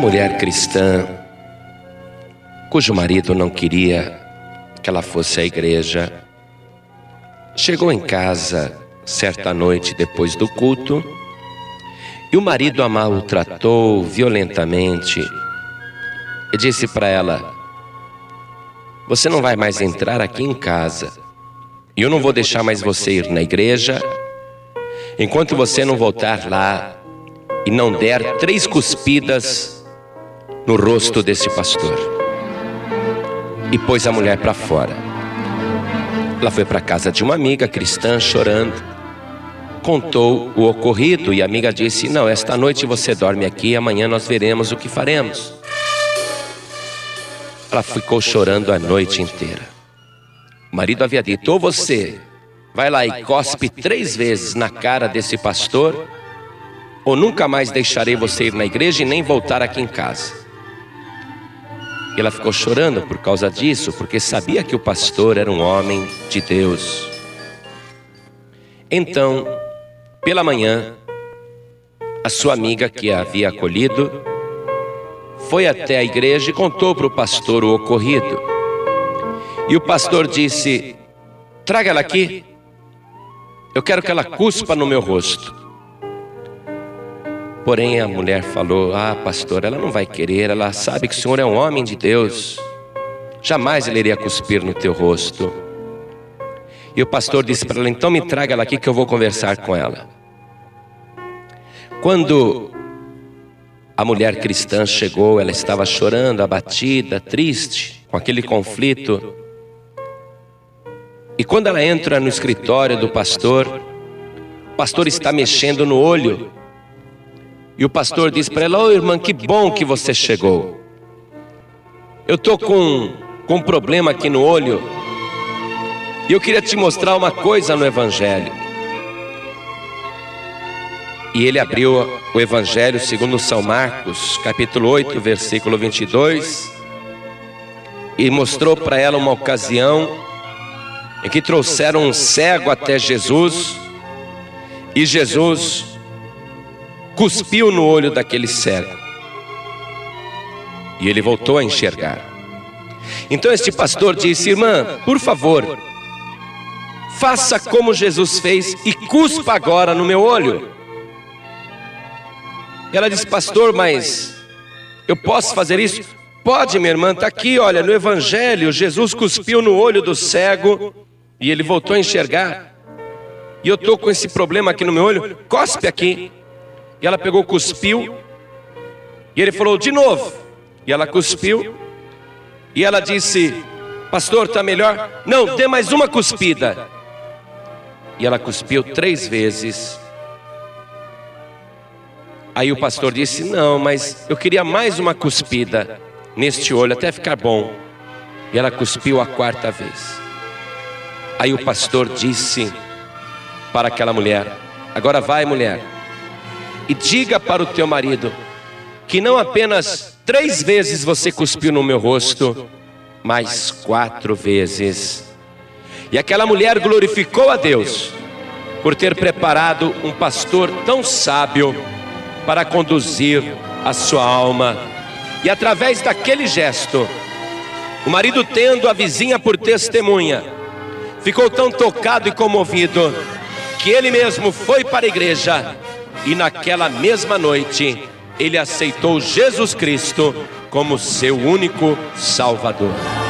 mulher cristã, cujo marido não queria que ela fosse à igreja, chegou em casa certa noite depois do culto e o marido a maltratou violentamente e disse para ela: Você não vai mais entrar aqui em casa. E eu não vou deixar mais você ir na igreja. Enquanto você não voltar lá e não der três cuspidas no rosto desse pastor. E pôs a mulher para fora. Ela foi para casa de uma amiga cristã chorando, contou o ocorrido e a amiga disse: Não, esta noite você dorme aqui, amanhã nós veremos o que faremos. Ela ficou chorando a noite inteira. O marido havia dito: Ou você vai lá e cospe três vezes na cara desse pastor, ou nunca mais deixarei você ir na igreja e nem voltar aqui em casa. Ela ficou chorando por causa disso, porque sabia que o pastor era um homem de Deus. Então, pela manhã, a sua amiga que a havia acolhido foi até a igreja e contou para o pastor o ocorrido. E o pastor disse: Traga ela aqui, eu quero que ela cuspa no meu rosto. Porém, a mulher falou: Ah, pastor, ela não vai querer, ela sabe que o senhor é um homem de Deus. Jamais ele iria cuspir no teu rosto. E o pastor disse para ela: Então me traga ela aqui que eu vou conversar com ela. Quando a mulher cristã chegou, ela estava chorando, abatida, triste, com aquele conflito. E quando ela entra no escritório do pastor, o pastor está mexendo no olho e o pastor disse para ela: Ô oh, irmã, que bom que você chegou. Eu estou com, com um problema aqui no olho. E eu queria te mostrar uma coisa no Evangelho. E ele abriu o Evangelho segundo São Marcos, capítulo 8, versículo 22. E mostrou para ela uma ocasião em que trouxeram um cego até Jesus. E Jesus cuspiu no olho daquele cego. E ele voltou a enxergar. Então este pastor disse: Irmã, por favor, faça como Jesus fez e cuspa agora no meu olho. Ela disse: Pastor, mas eu posso fazer isso? Pode, minha irmã, está aqui, olha, no Evangelho, Jesus cuspiu no olho do cego e ele voltou a enxergar. E eu estou com esse problema aqui no meu olho, cospe aqui. E ela pegou, cuspiu. E ele falou de novo. E ela cuspiu. E ela disse: Pastor, está melhor? Não, dê mais uma cuspida. E ela cuspiu três vezes. Aí o pastor disse: Não, mas eu queria mais uma cuspida neste olho até ficar bom. E ela cuspiu a quarta vez. Aí o pastor disse para aquela mulher: Agora vai, mulher e diga para o teu marido que não apenas três vezes você cuspiu no meu rosto, mas quatro vezes. E aquela mulher glorificou a Deus por ter preparado um pastor tão sábio para conduzir a sua alma. E através daquele gesto, o marido, tendo a vizinha por testemunha, ficou tão tocado e comovido que ele mesmo foi para a igreja e naquela mesma noite ele aceitou Jesus Cristo como seu único Salvador.